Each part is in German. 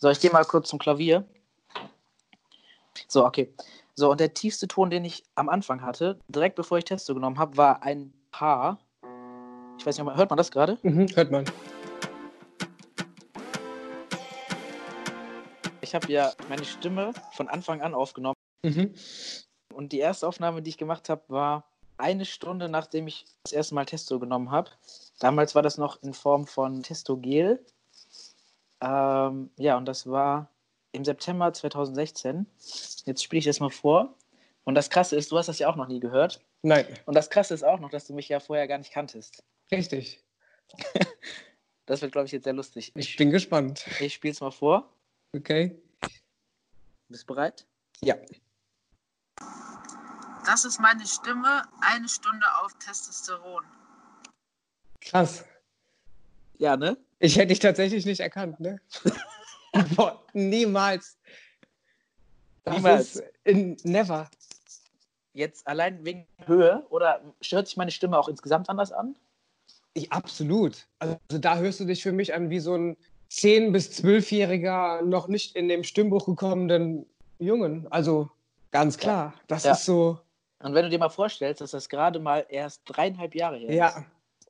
So, ich gehe mal kurz zum Klavier. So, okay. So, und der tiefste Ton, den ich am Anfang hatte, direkt bevor ich Testo genommen habe, war ein H. Ich weiß nicht, hört man das gerade? Mhm, hört man. Ich habe ja meine Stimme von Anfang an aufgenommen. Mhm. Und die erste Aufnahme, die ich gemacht habe, war eine Stunde, nachdem ich das erste Mal Testo genommen habe. Damals war das noch in Form von Testo-Gel. Ähm, ja, und das war im September 2016. Jetzt spiele ich das mal vor. Und das Krasse ist, du hast das ja auch noch nie gehört. Nein. Und das Krasse ist auch noch, dass du mich ja vorher gar nicht kanntest. Richtig. das wird, glaube ich, jetzt sehr lustig. Ich, ich bin gespannt. Ich spiele es mal vor. Okay. Bist du bereit? Ja. Das ist meine Stimme, eine Stunde auf Testosteron. Krass. Ja, ne? Ich hätte dich tatsächlich nicht erkannt, ne? Boah, niemals. Das niemals. In, never. Jetzt allein wegen Höhe oder hört sich meine Stimme auch insgesamt anders an? Ich, absolut. Also da hörst du dich für mich an wie so ein 10- bis 12-jähriger, noch nicht in dem Stimmbuch gekommenen Jungen. Also ganz klar, das ja. ist so. Und wenn du dir mal vorstellst, dass das gerade mal erst dreieinhalb Jahre her ja. ist. Ja,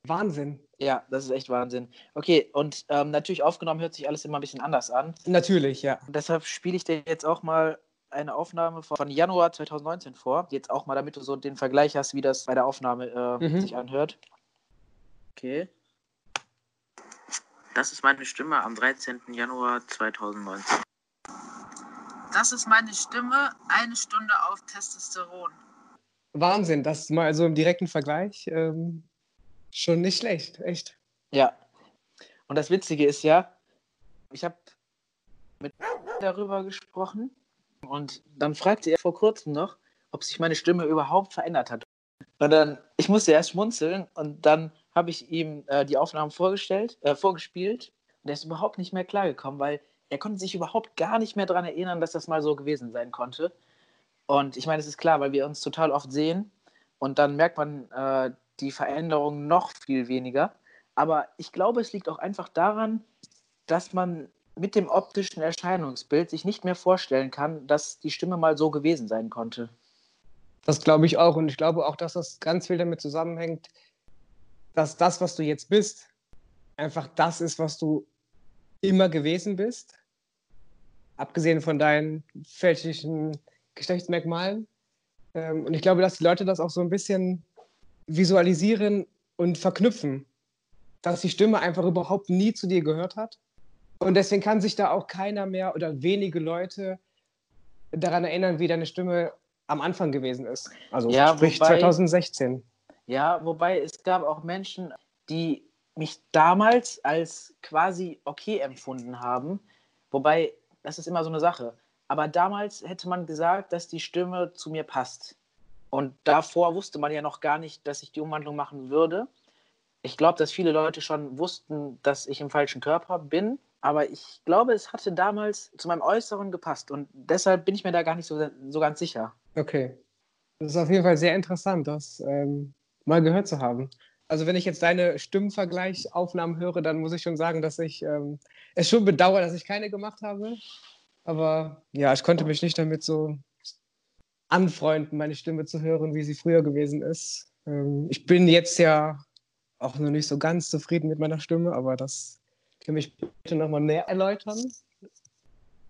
Wahnsinn. Ja, das ist echt Wahnsinn. Okay, und ähm, natürlich aufgenommen hört sich alles immer ein bisschen anders an. Natürlich, ja. Und deshalb spiele ich dir jetzt auch mal eine Aufnahme von Januar 2019 vor. Jetzt auch mal, damit du so den Vergleich hast, wie das bei der Aufnahme äh, mhm. sich anhört. Okay. Das ist meine Stimme am 13. Januar 2019. Das ist meine Stimme, eine Stunde auf Testosteron. Wahnsinn, das ist mal so im direkten Vergleich. Ähm, schon nicht schlecht, echt. Ja. Und das Witzige ist ja, ich habe mit darüber gesprochen und dann fragte er vor kurzem noch, ob sich meine Stimme überhaupt verändert hat. Und dann, ich musste erst schmunzeln und dann habe ich ihm äh, die Aufnahmen vorgestellt, äh, vorgespielt und er ist überhaupt nicht mehr klargekommen, weil er konnte sich überhaupt gar nicht mehr daran erinnern, dass das mal so gewesen sein konnte. Und ich meine, es ist klar, weil wir uns total oft sehen und dann merkt man äh, die Veränderung noch viel weniger. Aber ich glaube, es liegt auch einfach daran, dass man mit dem optischen Erscheinungsbild sich nicht mehr vorstellen kann, dass die Stimme mal so gewesen sein konnte. Das glaube ich auch. Und ich glaube auch, dass das ganz viel damit zusammenhängt, dass das, was du jetzt bist, einfach das ist, was du immer gewesen bist. Abgesehen von deinen fälschlichen Geschlechtsmerkmalen. Ähm, und ich glaube, dass die Leute das auch so ein bisschen visualisieren und verknüpfen, dass die Stimme einfach überhaupt nie zu dir gehört hat. Und deswegen kann sich da auch keiner mehr oder wenige Leute daran erinnern, wie deine Stimme am Anfang gewesen ist. Also ja, sprich wobei, 2016. Ja, wobei es gab auch Menschen, die mich damals als quasi okay empfunden haben. Wobei, das ist immer so eine Sache. Aber damals hätte man gesagt, dass die Stimme zu mir passt. Und davor wusste man ja noch gar nicht, dass ich die Umwandlung machen würde. Ich glaube, dass viele Leute schon wussten, dass ich im falschen Körper bin. Aber ich glaube, es hatte damals zu meinem Äußeren gepasst. Und deshalb bin ich mir da gar nicht so, so ganz sicher. Okay. Das ist auf jeden Fall sehr interessant, das ähm, mal gehört zu haben. Also wenn ich jetzt deine Stimmvergleichaufnahmen höre, dann muss ich schon sagen, dass ich ähm, es schon bedauere, dass ich keine gemacht habe. Aber ja, ich konnte mich nicht damit so anfreunden, meine Stimme zu hören, wie sie früher gewesen ist. Ähm, ich bin jetzt ja auch noch nicht so ganz zufrieden mit meiner Stimme, aber das kann mich bitte nochmal näher erläutern.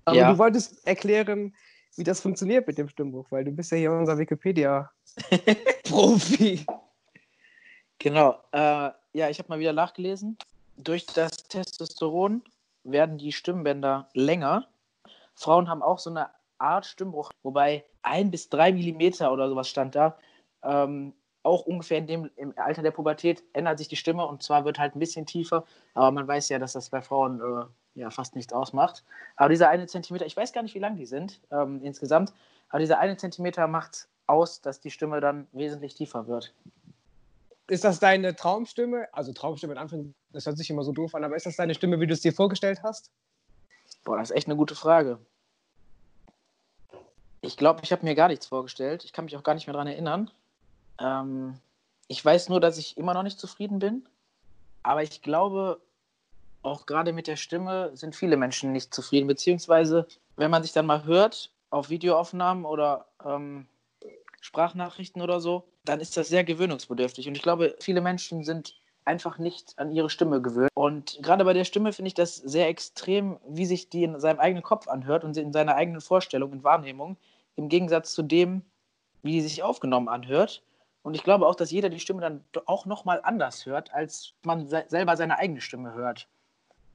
Aber ja. du wolltest erklären, wie das funktioniert mit dem Stimmbuch, weil du bist ja hier unser Wikipedia-Profi. genau. Äh, ja, ich habe mal wieder nachgelesen. Durch das Testosteron werden die Stimmbänder länger. Frauen haben auch so eine Art Stimmbruch, wobei ein bis drei Millimeter oder sowas stand da. Ähm, auch ungefähr in dem, im Alter der Pubertät ändert sich die Stimme und zwar wird halt ein bisschen tiefer, aber man weiß ja, dass das bei Frauen äh, ja fast nichts ausmacht. Aber dieser eine Zentimeter, ich weiß gar nicht, wie lang die sind ähm, insgesamt, aber dieser eine Zentimeter macht aus, dass die Stimme dann wesentlich tiefer wird. Ist das deine Traumstimme? Also Traumstimme in Anführungszeichen, das hört sich immer so doof an, aber ist das deine Stimme, wie du es dir vorgestellt hast? Boah, das ist echt eine gute Frage. Ich glaube, ich habe mir gar nichts vorgestellt. Ich kann mich auch gar nicht mehr daran erinnern. Ähm, ich weiß nur, dass ich immer noch nicht zufrieden bin. Aber ich glaube, auch gerade mit der Stimme sind viele Menschen nicht zufrieden, beziehungsweise wenn man sich dann mal hört auf Videoaufnahmen oder ähm, Sprachnachrichten oder so, dann ist das sehr gewöhnungsbedürftig. Und ich glaube, viele Menschen sind einfach nicht an ihre Stimme gewöhnt. Und gerade bei der Stimme finde ich das sehr extrem, wie sich die in seinem eigenen Kopf anhört und in seiner eigenen Vorstellung und Wahrnehmung, im Gegensatz zu dem, wie die sich aufgenommen anhört. Und ich glaube auch, dass jeder die Stimme dann auch nochmal anders hört, als man se selber seine eigene Stimme hört.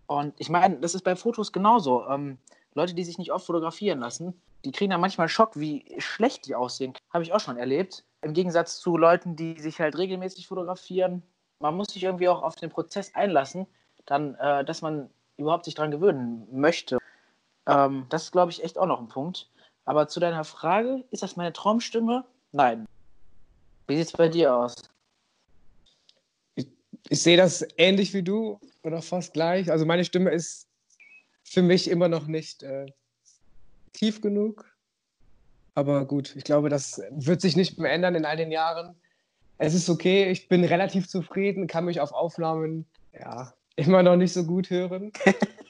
Und ich meine, das ist bei Fotos genauso. Ähm, Leute, die sich nicht oft fotografieren lassen, die kriegen dann manchmal Schock, wie schlecht die aussehen. Habe ich auch schon erlebt. Im Gegensatz zu Leuten, die sich halt regelmäßig fotografieren. Man muss sich irgendwie auch auf den Prozess einlassen, dann, äh, dass man überhaupt sich daran gewöhnen möchte. Ähm, das ist, glaube ich, echt auch noch ein Punkt. Aber zu deiner Frage, ist das meine Traumstimme? Nein. Wie sieht es bei dir aus? Ich, ich sehe das ähnlich wie du oder fast gleich. Also meine Stimme ist für mich immer noch nicht äh, tief genug. Aber gut, ich glaube, das wird sich nicht mehr ändern in all den Jahren. Es ist okay, ich bin relativ zufrieden, kann mich auf Aufnahmen ja, immer noch nicht so gut hören.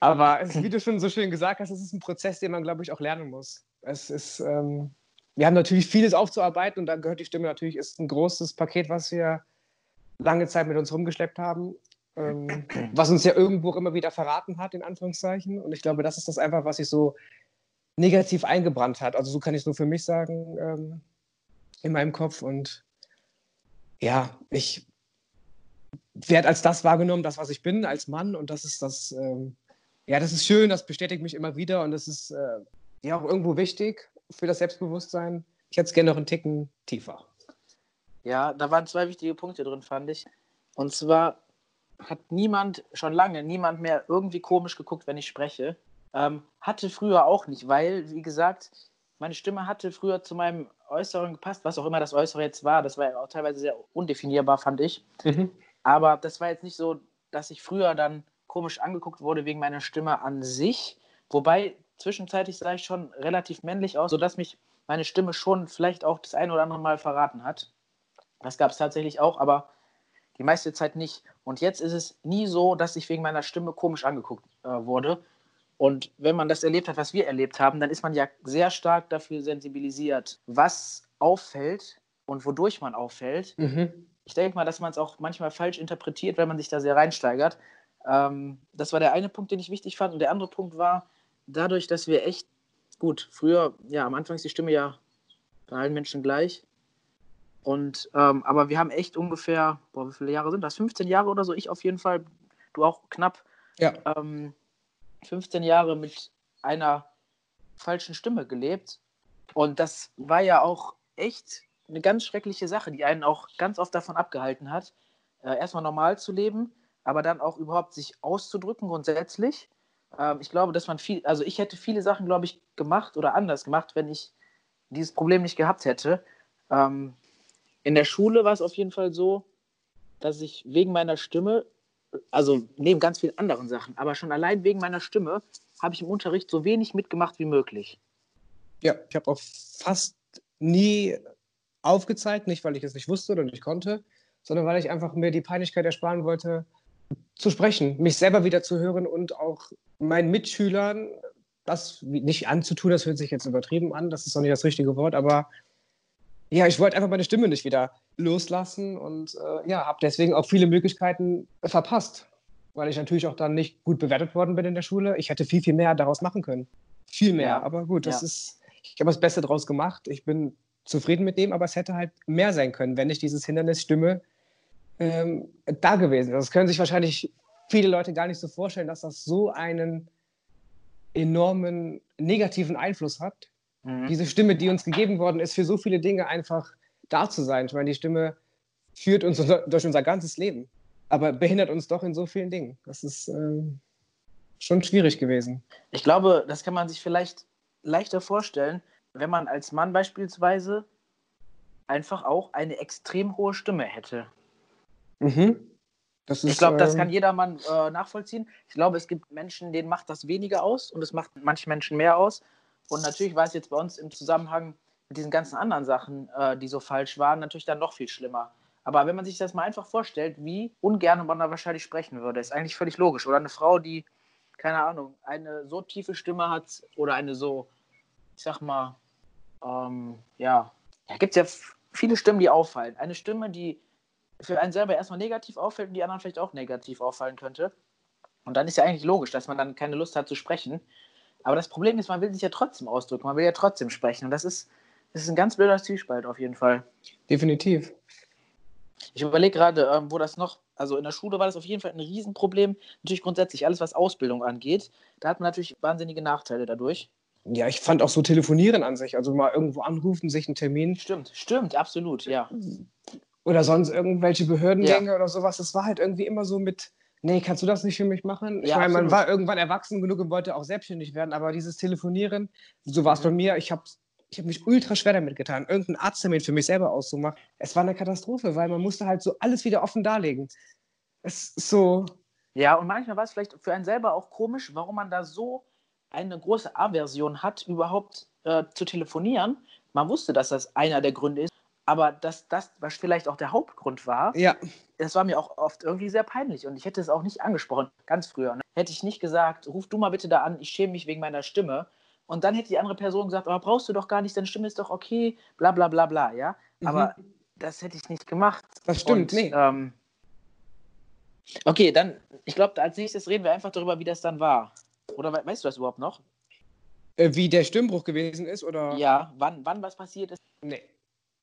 Aber wie du schon so schön gesagt hast, es ist ein Prozess, den man, glaube ich, auch lernen muss. Es ist, ähm, wir haben natürlich vieles aufzuarbeiten und da gehört die Stimme natürlich, ist ein großes Paket, was wir lange Zeit mit uns rumgeschleppt haben, ähm, was uns ja irgendwo immer wieder verraten hat, in Anführungszeichen. Und ich glaube, das ist das einfach, was sich so negativ eingebrannt hat. Also so kann ich es nur für mich sagen ähm, in meinem Kopf. Und ja, ich werde als das wahrgenommen, das, was ich bin, als Mann. Und das ist das, ähm, ja, das ist schön, das bestätigt mich immer wieder und das ist äh, ja auch irgendwo wichtig für das Selbstbewusstsein. Ich hätte es gerne noch einen Ticken tiefer. Ja, da waren zwei wichtige Punkte drin, fand ich. Und zwar hat niemand, schon lange, niemand mehr irgendwie komisch geguckt, wenn ich spreche. Ähm, hatte früher auch nicht, weil, wie gesagt, meine Stimme hatte früher zu meinem Äußeren gepasst, was auch immer das Äußere jetzt war. Das war ja auch teilweise sehr undefinierbar, fand ich. Mhm. Aber das war jetzt nicht so, dass ich früher dann komisch angeguckt wurde wegen meiner Stimme an sich. Wobei zwischenzeitlich sah ich schon relativ männlich aus, sodass mich meine Stimme schon vielleicht auch das ein oder andere Mal verraten hat. Das gab es tatsächlich auch, aber die meiste Zeit nicht. Und jetzt ist es nie so, dass ich wegen meiner Stimme komisch angeguckt äh, wurde. Und wenn man das erlebt hat, was wir erlebt haben, dann ist man ja sehr stark dafür sensibilisiert, was auffällt und wodurch man auffällt. Mhm. Ich denke mal, dass man es auch manchmal falsch interpretiert, wenn man sich da sehr reinsteigert. Ähm, das war der eine Punkt, den ich wichtig fand. Und der andere Punkt war, dadurch, dass wir echt, gut, früher, ja, am Anfang ist die Stimme ja bei allen Menschen gleich. Und, ähm, aber wir haben echt ungefähr, boah, wie viele Jahre sind das? 15 Jahre oder so, ich auf jeden Fall, du auch knapp. Ja. Ähm, 15 Jahre mit einer falschen Stimme gelebt. Und das war ja auch echt eine ganz schreckliche Sache, die einen auch ganz oft davon abgehalten hat, äh, erstmal normal zu leben, aber dann auch überhaupt sich auszudrücken grundsätzlich. Ähm, ich glaube, dass man viel, also ich hätte viele Sachen, glaube ich, gemacht oder anders gemacht, wenn ich dieses Problem nicht gehabt hätte. Ähm, in der Schule war es auf jeden Fall so, dass ich wegen meiner Stimme, also neben ganz vielen anderen Sachen, aber schon allein wegen meiner Stimme, habe ich im Unterricht so wenig mitgemacht wie möglich. Ja, ich habe auch fast nie aufgezeigt, nicht weil ich es nicht wusste oder nicht konnte, sondern weil ich einfach mir die Peinlichkeit ersparen wollte, zu sprechen, mich selber wieder zu hören und auch meinen Mitschülern das nicht anzutun, das hört sich jetzt übertrieben an, das ist auch nicht das richtige Wort, aber ja, ich wollte einfach meine Stimme nicht wieder loslassen und äh, ja, habe deswegen auch viele Möglichkeiten verpasst, weil ich natürlich auch dann nicht gut bewertet worden bin in der Schule. Ich hätte viel, viel mehr daraus machen können. Viel mehr, ja. aber gut, das ja. ist, ich habe das Beste daraus gemacht. Ich bin zufrieden mit dem, aber es hätte halt mehr sein können, wenn nicht dieses Hindernis Stimme ähm, da gewesen. Das können sich wahrscheinlich viele Leute gar nicht so vorstellen, dass das so einen enormen negativen Einfluss hat. Mhm. Diese Stimme, die uns gegeben worden ist, für so viele Dinge einfach da zu sein. Ich meine, die Stimme führt uns durch unser ganzes Leben, aber behindert uns doch in so vielen Dingen. Das ist ähm, schon schwierig gewesen. Ich glaube, das kann man sich vielleicht leichter vorstellen, wenn man als Mann beispielsweise einfach auch eine extrem hohe Stimme hätte. Mhm. Ist, ich glaube, das kann ähm, jeder Mann äh, nachvollziehen. Ich glaube, es gibt Menschen, denen macht das weniger aus und es macht manchen Menschen mehr aus. Und natürlich war es jetzt bei uns im Zusammenhang mit diesen ganzen anderen Sachen, äh, die so falsch waren, natürlich dann noch viel schlimmer. Aber wenn man sich das mal einfach vorstellt, wie ungern man da wahrscheinlich sprechen würde, ist eigentlich völlig logisch. Oder eine Frau, die, keine Ahnung, eine so tiefe Stimme hat oder eine so, ich sag mal, ähm, ja, da gibt es ja viele Stimmen, die auffallen. Eine Stimme, die für einen selber erstmal negativ auffällt und die anderen vielleicht auch negativ auffallen könnte. Und dann ist ja eigentlich logisch, dass man dann keine Lust hat zu sprechen. Aber das Problem ist, man will sich ja trotzdem ausdrücken, man will ja trotzdem sprechen. Und das ist, das ist ein ganz blöder Zwiespalt auf jeden Fall. Definitiv. Ich überlege gerade, ähm, wo das noch, also in der Schule war das auf jeden Fall ein Riesenproblem. Natürlich grundsätzlich alles, was Ausbildung angeht. Da hat man natürlich wahnsinnige Nachteile dadurch. Ja, ich fand auch so Telefonieren an sich, also mal irgendwo anrufen, sich einen Termin. Stimmt, stimmt, absolut, ja. Oder sonst irgendwelche Behördengänge ja. oder sowas. Das war halt irgendwie immer so mit, nee, kannst du das nicht für mich machen? Ich ja, meine, man war irgendwann erwachsen genug und wollte auch selbstständig werden, aber dieses Telefonieren, so war es mhm. bei mir, ich habe ich habe mich ultra schwer damit getan, irgendeinen Arzttermin für mich selber auszumachen. Es war eine Katastrophe, weil man musste halt so alles wieder offen darlegen. Es ist so. Ja, und manchmal war es vielleicht für einen selber auch komisch, warum man da so eine große Aversion hat, überhaupt äh, zu telefonieren. Man wusste, dass das einer der Gründe ist, aber dass das, was vielleicht auch der Hauptgrund war, ja. das war mir auch oft irgendwie sehr peinlich und ich hätte es auch nicht angesprochen, ganz früher. Ne? Hätte ich nicht gesagt, ruf du mal bitte da an, ich schäme mich wegen meiner Stimme. Und dann hätte die andere Person gesagt, aber brauchst du doch gar nicht, deine Stimme ist doch okay, bla bla bla bla, ja. Mhm. Aber das hätte ich nicht gemacht. Das stimmt, und, nee. Ähm, okay, dann, ich glaube, als nächstes reden wir einfach darüber, wie das dann war. Oder weißt du das überhaupt noch? Äh, wie der Stimmbruch gewesen ist, oder? Ja, wann, wann was passiert ist? Nee.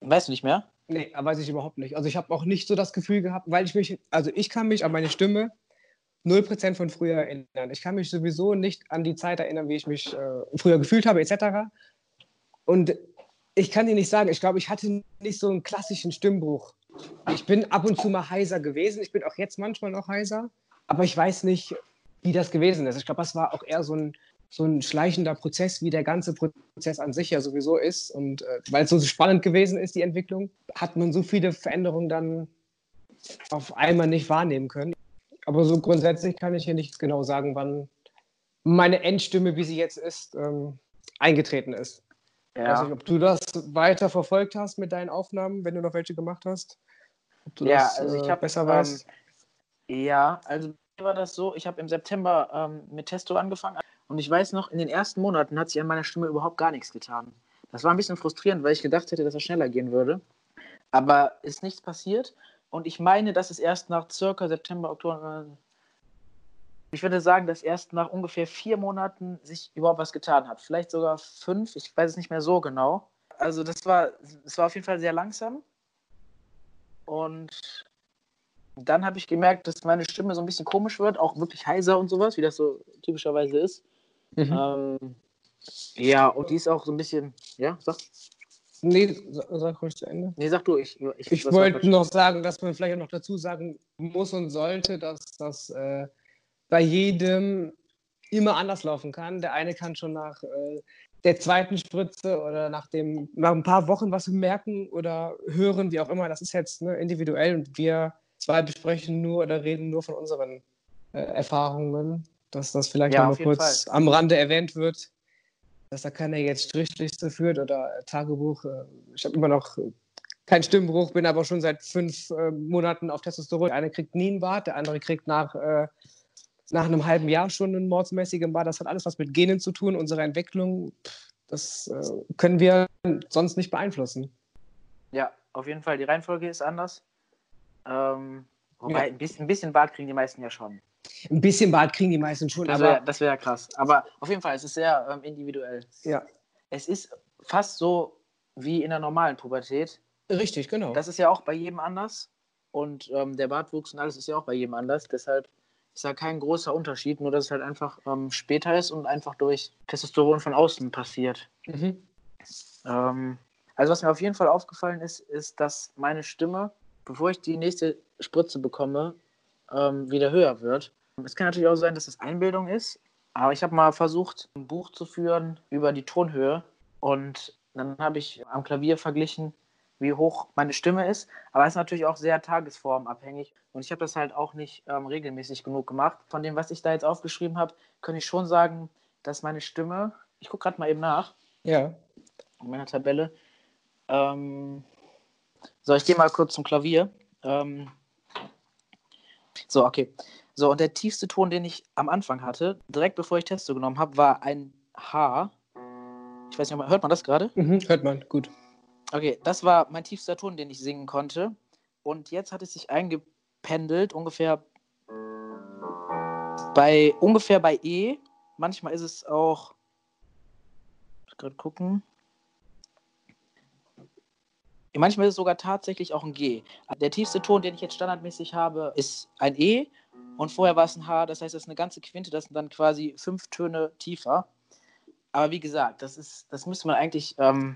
Weißt du nicht mehr? Nee, weiß ich überhaupt nicht. Also ich habe auch nicht so das Gefühl gehabt, weil ich mich, also ich kann mich an meine Stimme 0% von früher erinnern. Ich kann mich sowieso nicht an die Zeit erinnern, wie ich mich äh, früher gefühlt habe, etc. Und ich kann dir nicht sagen, ich glaube, ich hatte nicht so einen klassischen Stimmbruch. Ich bin ab und zu mal heiser gewesen. Ich bin auch jetzt manchmal noch heiser. Aber ich weiß nicht, wie das gewesen ist. Ich glaube, das war auch eher so ein, so ein schleichender Prozess, wie der ganze Prozess an sich ja sowieso ist. Und äh, weil es so spannend gewesen ist, die Entwicklung, hat man so viele Veränderungen dann auf einmal nicht wahrnehmen können. Aber so grundsätzlich kann ich hier nicht genau sagen, wann meine Endstimme, wie sie jetzt ist, ähm, eingetreten ist. Ja. Ich weiß nicht, ob du das weiter verfolgt hast mit deinen Aufnahmen, wenn du noch welche gemacht hast. Ob du ja, das also ich äh, hab, besser weißt. Ähm, ja, also war das so, ich habe im September ähm, mit Testo angefangen und ich weiß noch, in den ersten Monaten hat sich an meiner Stimme überhaupt gar nichts getan. Das war ein bisschen frustrierend, weil ich gedacht hätte, dass es schneller gehen würde. Aber ist nichts passiert und ich meine, dass es erst nach circa September, Oktober, ich würde sagen, dass erst nach ungefähr vier Monaten sich überhaupt was getan hat. Vielleicht sogar fünf, ich weiß es nicht mehr so genau. Also das war, das war auf jeden Fall sehr langsam. Und dann habe ich gemerkt, dass meine Stimme so ein bisschen komisch wird, auch wirklich heiser und sowas, wie das so typischerweise ist. Mhm. Ähm, ja, und die ist auch so ein bisschen, ja, sag. Nee, sag ruhig zu Ende. Nee, sag du, ich. Ich, ich wollte noch sagen, dass man vielleicht auch noch dazu sagen muss und sollte, dass das äh, bei jedem immer anders laufen kann. Der eine kann schon nach äh, der zweiten Spritze oder nach, dem, nach ein paar Wochen was merken oder hören, wie auch immer. Das ist jetzt ne, individuell und wir zwei besprechen nur oder reden nur von unseren äh, Erfahrungen, dass das vielleicht ja, noch mal kurz Fall. am Rande erwähnt wird, dass da keiner jetzt Strichliste führt oder Tagebuch. Äh, ich habe immer noch keinen Stimmbruch, bin aber schon seit fünf äh, Monaten auf Testosteron. Der eine kriegt nie einen Bart, der andere kriegt nach, äh, nach einem halben Jahr schon einen mordsmäßigen Bart. Das hat alles was mit Genen zu tun, unsere Entwicklung. Das äh, können wir sonst nicht beeinflussen. Ja, auf jeden Fall. Die Reihenfolge ist anders. Ähm, wobei, ja. ein, bisschen, ein bisschen Bart kriegen die meisten ja schon. Ein bisschen Bart kriegen die meisten schon. Das wäre wär krass. Aber auf jeden Fall, es ist sehr ähm, individuell. Ja. Es ist fast so wie in der normalen Pubertät. Richtig, genau. Das ist ja auch bei jedem anders. Und ähm, der Bartwuchs und alles ist ja auch bei jedem anders. Deshalb ist da kein großer Unterschied, nur dass es halt einfach ähm, später ist und einfach durch Testosteron von außen passiert. Mhm. Ähm, also was mir auf jeden Fall aufgefallen ist, ist, dass meine Stimme bevor ich die nächste Spritze bekomme, ähm, wieder höher wird. Es kann natürlich auch sein, dass es Einbildung ist, aber ich habe mal versucht, ein Buch zu führen über die Tonhöhe und dann habe ich am Klavier verglichen, wie hoch meine Stimme ist, aber es ist natürlich auch sehr tagesformabhängig und ich habe das halt auch nicht ähm, regelmäßig genug gemacht. Von dem, was ich da jetzt aufgeschrieben habe, kann ich schon sagen, dass meine Stimme, ich gucke gerade mal eben nach, ja. in meiner Tabelle, ähm, so, ich gehe mal kurz zum Klavier. Ähm, so, okay. So, und der tiefste Ton, den ich am Anfang hatte, direkt bevor ich Testo genommen habe, war ein H. Ich weiß nicht, hört man das gerade? Mhm, hört man, gut. Okay, das war mein tiefster Ton, den ich singen konnte. Und jetzt hat es sich eingependelt, ungefähr bei ungefähr bei E. Manchmal ist es auch. Ich muss gerade gucken. Manchmal ist es sogar tatsächlich auch ein G. Der tiefste Ton, den ich jetzt standardmäßig habe, ist ein E und vorher war es ein H. Das heißt, das ist eine ganze Quinte, das sind dann quasi fünf Töne tiefer. Aber wie gesagt, das ist, das müsste man eigentlich ähm,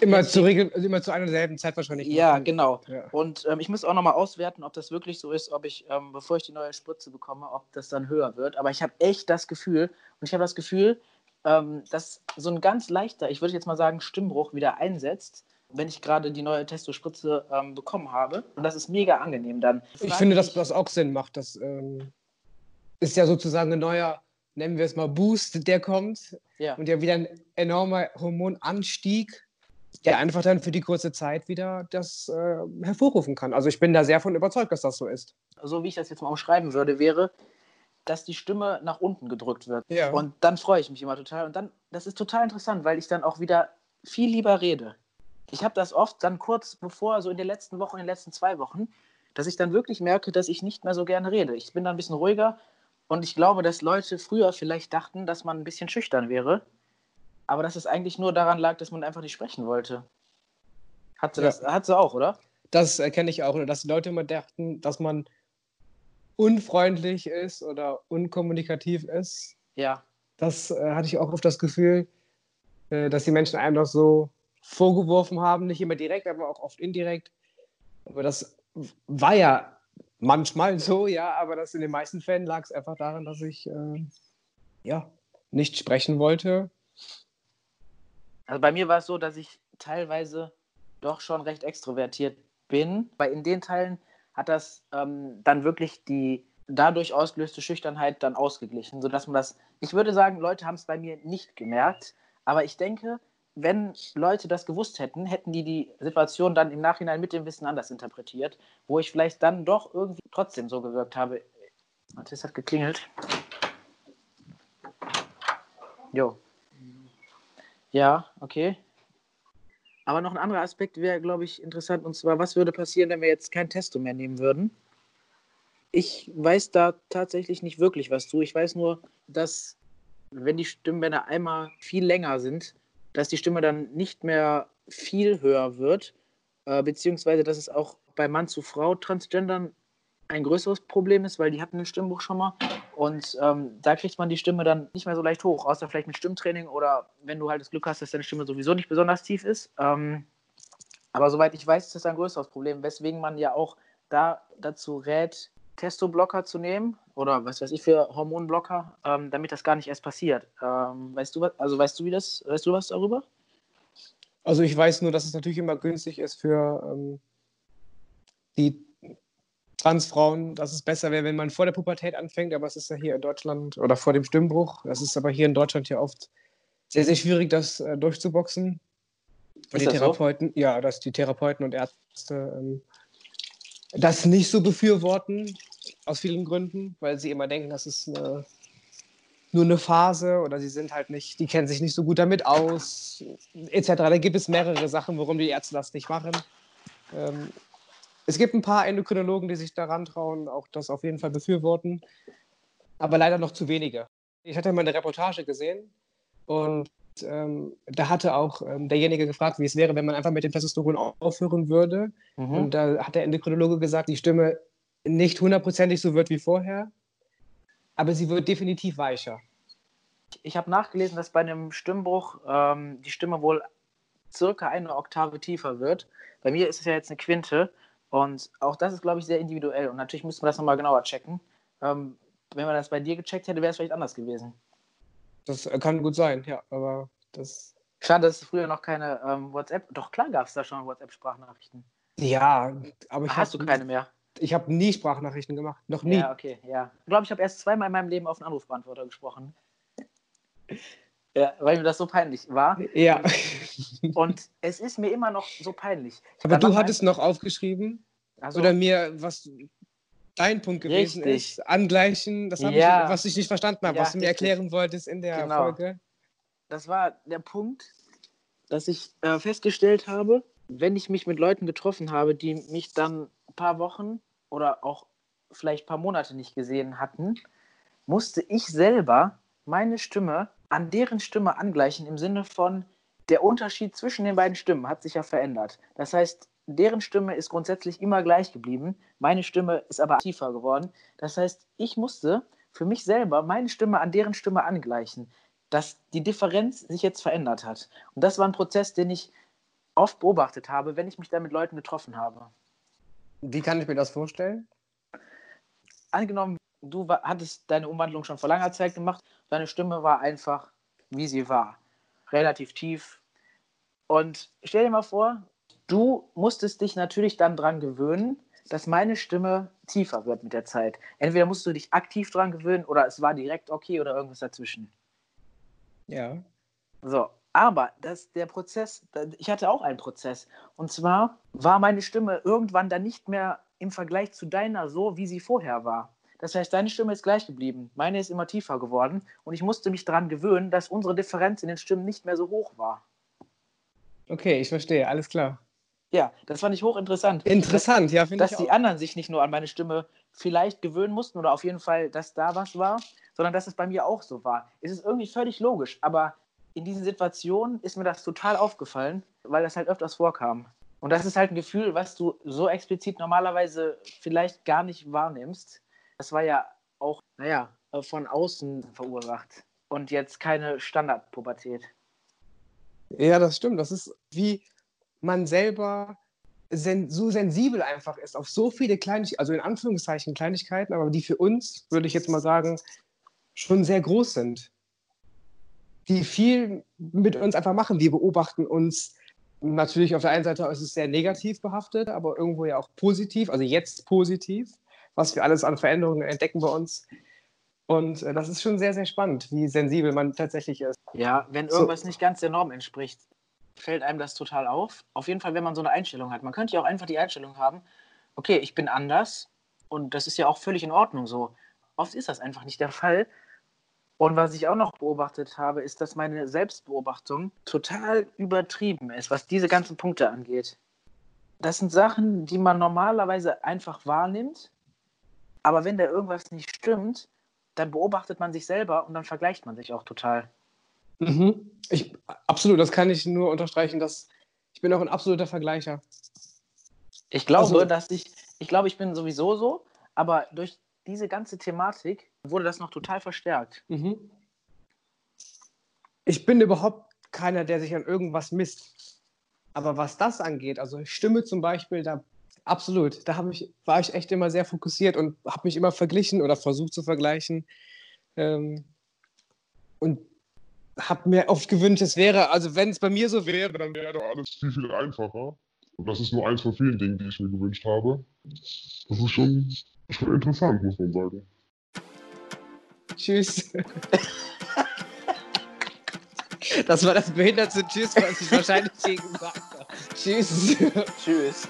immer, zu regel, also immer zu einer selben Zeit wahrscheinlich. Ja, machen. genau. Ja. Und ähm, ich muss auch nochmal auswerten, ob das wirklich so ist, ob ich, ähm, bevor ich die neue Spritze bekomme, ob das dann höher wird. Aber ich habe echt das Gefühl, und ich habe das Gefühl, ähm, dass so ein ganz leichter, ich würde jetzt mal sagen, Stimmbruch wieder einsetzt wenn ich gerade die neue Testo-Spritze ähm, bekommen habe. Und das ist mega angenehm dann. Ich finde, dass das auch Sinn macht. Das ähm, ist ja sozusagen ein neuer, nennen wir es mal, Boost, der kommt. Ja. Und ja wieder ein enormer Hormonanstieg, der einfach dann für die kurze Zeit wieder das äh, hervorrufen kann. Also ich bin da sehr von überzeugt, dass das so ist. So wie ich das jetzt mal umschreiben würde, wäre, dass die Stimme nach unten gedrückt wird. Ja. Und dann freue ich mich immer total. Und dann, das ist total interessant, weil ich dann auch wieder viel lieber rede ich habe das oft dann kurz bevor, so in den letzten Wochen, in den letzten zwei Wochen, dass ich dann wirklich merke, dass ich nicht mehr so gerne rede. Ich bin dann ein bisschen ruhiger und ich glaube, dass Leute früher vielleicht dachten, dass man ein bisschen schüchtern wäre, aber dass es eigentlich nur daran lag, dass man einfach nicht sprechen wollte. Hat sie, ja. das, hat sie auch, oder? Das erkenne ich auch, oder dass die Leute immer dachten, dass man unfreundlich ist oder unkommunikativ ist. Ja. Das äh, hatte ich auch oft das Gefühl, äh, dass die Menschen einem doch so vorgeworfen haben, nicht immer direkt, aber auch oft indirekt. Aber das war ja manchmal so, ja, aber das in den meisten Fällen lag es einfach daran, dass ich äh, ja nicht sprechen wollte. Also bei mir war es so, dass ich teilweise doch schon recht extrovertiert bin, weil in den Teilen hat das ähm, dann wirklich die dadurch ausgelöste Schüchternheit dann ausgeglichen, sodass man das, ich würde sagen, Leute haben es bei mir nicht gemerkt, aber ich denke, wenn Leute das gewusst hätten, hätten die die Situation dann im Nachhinein mit dem Wissen anders interpretiert, wo ich vielleicht dann doch irgendwie trotzdem so gewirkt habe. Es hat geklingelt. Jo. Ja, okay. Aber noch ein anderer Aspekt wäre, glaube ich, interessant, und zwar, was würde passieren, wenn wir jetzt kein Testo mehr nehmen würden? Ich weiß da tatsächlich nicht wirklich was zu. Ich weiß nur, dass, wenn die Stimmbänder einmal viel länger sind, dass die Stimme dann nicht mehr viel höher wird, äh, beziehungsweise dass es auch bei Mann zu Frau Transgendern ein größeres Problem ist, weil die hatten ein Stimmbuch schon mal und ähm, da kriegt man die Stimme dann nicht mehr so leicht hoch, außer vielleicht mit Stimmtraining oder wenn du halt das Glück hast, dass deine Stimme sowieso nicht besonders tief ist. Ähm, aber soweit ich weiß, ist das ein größeres Problem, weswegen man ja auch da dazu rät, Testo-Blocker zu nehmen oder was weiß ich für Hormonblocker, ähm, damit das gar nicht erst passiert. Ähm, weißt du was, also weißt du wie das, weißt du was darüber? Also ich weiß nur, dass es natürlich immer günstig ist für ähm, die Transfrauen, dass es besser wäre, wenn man vor der Pubertät anfängt, aber es ist ja hier in Deutschland oder vor dem Stimmbruch, das ist aber hier in Deutschland ja oft sehr, sehr schwierig, das äh, durchzuboxen. Und die Therapeuten, so? ja, dass die Therapeuten und Ärzte ähm, das nicht so befürworten, aus vielen Gründen, weil sie immer denken, das ist eine, nur eine Phase oder sie sind halt nicht, die kennen sich nicht so gut damit aus, etc. Da gibt es mehrere Sachen, warum die Ärzte das nicht machen. Ähm, es gibt ein paar Endokrinologen, die sich daran trauen, auch das auf jeden Fall befürworten, aber leider noch zu wenige. Ich hatte mal eine Reportage gesehen und ähm, da hatte auch ähm, derjenige gefragt, wie es wäre, wenn man einfach mit dem Testosteron aufhören würde. Mhm. Und da hat der Endokrinologe gesagt, die Stimme nicht hundertprozentig so wird wie vorher, aber sie wird definitiv weicher. Ich habe nachgelesen, dass bei einem Stimmbruch ähm, die Stimme wohl circa eine Oktave tiefer wird. Bei mir ist es ja jetzt eine Quinte und auch das ist, glaube ich, sehr individuell. Und natürlich müsste man das nochmal genauer checken. Ähm, wenn man das bei dir gecheckt hätte, wäre es vielleicht anders gewesen. Das kann gut sein, ja, aber das. Schade, dass es früher noch keine ähm, WhatsApp. Doch klar gab es da schon WhatsApp-Sprachnachrichten. Ja, aber ich Hast du keine mehr? Ich habe nie Sprachnachrichten gemacht. Noch nie. Ja, okay, ja. Ich glaube, ich habe erst zweimal in meinem Leben auf einen Anrufbeantworter gesprochen. Ja, weil mir das so peinlich war. Ja. Und es ist mir immer noch so peinlich. Aber du hattest noch aufgeschrieben? also, oder mir, was dein Punkt gewesen richtig. ist, angleichen. Das habe ja. ich, was ich nicht verstanden habe, ja, was du mir richtig. erklären wolltest in der genau. Folge. Das war der Punkt, dass ich äh, festgestellt habe, wenn ich mich mit Leuten getroffen habe, die mich dann ein paar Wochen oder auch vielleicht ein paar Monate nicht gesehen hatten, musste ich selber meine Stimme an deren Stimme angleichen im Sinne von, der Unterschied zwischen den beiden Stimmen hat sich ja verändert. Das heißt, deren Stimme ist grundsätzlich immer gleich geblieben, meine Stimme ist aber tiefer geworden. Das heißt, ich musste für mich selber meine Stimme an deren Stimme angleichen, dass die Differenz sich jetzt verändert hat. Und das war ein Prozess, den ich oft beobachtet habe, wenn ich mich da mit Leuten getroffen habe. Wie kann ich mir das vorstellen? Angenommen, du hattest deine Umwandlung schon vor langer Zeit gemacht, deine Stimme war einfach, wie sie war. Relativ tief. Und stell dir mal vor, du musstest dich natürlich dann dran gewöhnen, dass meine Stimme tiefer wird mit der Zeit. Entweder musst du dich aktiv dran gewöhnen oder es war direkt okay oder irgendwas dazwischen. Ja. So, aber das, der Prozess, ich hatte auch einen Prozess. Und zwar war meine Stimme irgendwann dann nicht mehr im Vergleich zu deiner so, wie sie vorher war. Das heißt, deine Stimme ist gleich geblieben, meine ist immer tiefer geworden und ich musste mich daran gewöhnen, dass unsere Differenz in den Stimmen nicht mehr so hoch war. Okay, ich verstehe, alles klar. Ja, das fand ich hochinteressant. Interessant, dass, ja, finde ich. Dass die anderen sich nicht nur an meine Stimme vielleicht gewöhnen mussten oder auf jeden Fall, dass da was war, sondern dass es bei mir auch so war. Es ist irgendwie völlig logisch, aber in diesen Situationen ist mir das total aufgefallen, weil das halt öfters vorkam. Und das ist halt ein Gefühl, was du so explizit normalerweise vielleicht gar nicht wahrnimmst. Das war ja auch, naja, von außen verursacht und jetzt keine Standardpubertät. Ja, das stimmt. Das ist wie man selber sen so sensibel einfach ist auf so viele Kleinigkeiten, also in Anführungszeichen Kleinigkeiten, aber die für uns, würde ich jetzt mal sagen, schon sehr groß sind. Die viel mit uns einfach machen. Wir beobachten uns natürlich auf der einen Seite ist es sehr negativ behaftet, aber irgendwo ja auch positiv, also jetzt positiv, was wir alles an Veränderungen entdecken bei uns. Und äh, das ist schon sehr, sehr spannend, wie sensibel man tatsächlich ist. Ja, wenn irgendwas so. nicht ganz der Norm entspricht, fällt einem das total auf. Auf jeden Fall, wenn man so eine Einstellung hat. Man könnte ja auch einfach die Einstellung haben, okay, ich bin anders und das ist ja auch völlig in Ordnung so. Oft ist das einfach nicht der Fall. Und was ich auch noch beobachtet habe, ist, dass meine Selbstbeobachtung total übertrieben ist, was diese ganzen Punkte angeht. Das sind Sachen, die man normalerweise einfach wahrnimmt, aber wenn da irgendwas nicht stimmt, dann beobachtet man sich selber und dann vergleicht man sich auch total. Mhm. Ich, absolut, das kann ich nur unterstreichen. Dass ich bin auch ein absoluter Vergleicher. Ich glaube, also, dass ich, ich glaube, ich bin sowieso so, aber durch diese ganze Thematik wurde das noch total verstärkt. Mhm. Ich bin überhaupt keiner, der sich an irgendwas misst. Aber was das angeht, also Stimme zum Beispiel, da absolut, da ich, war ich echt immer sehr fokussiert und habe mich immer verglichen oder versucht zu vergleichen. Ähm, und habe mir oft gewünscht, es wäre, also wenn es bei mir so wäre, dann wäre alles viel, viel einfacher. Und das ist nur eins von vielen Dingen, die ich mir gewünscht habe. Das ist schon, schon interessant, muss man sagen. Tschüss. Das war das behinderte Tschüss, was ich wahrscheinlich gegen Tschüss. Tschüss.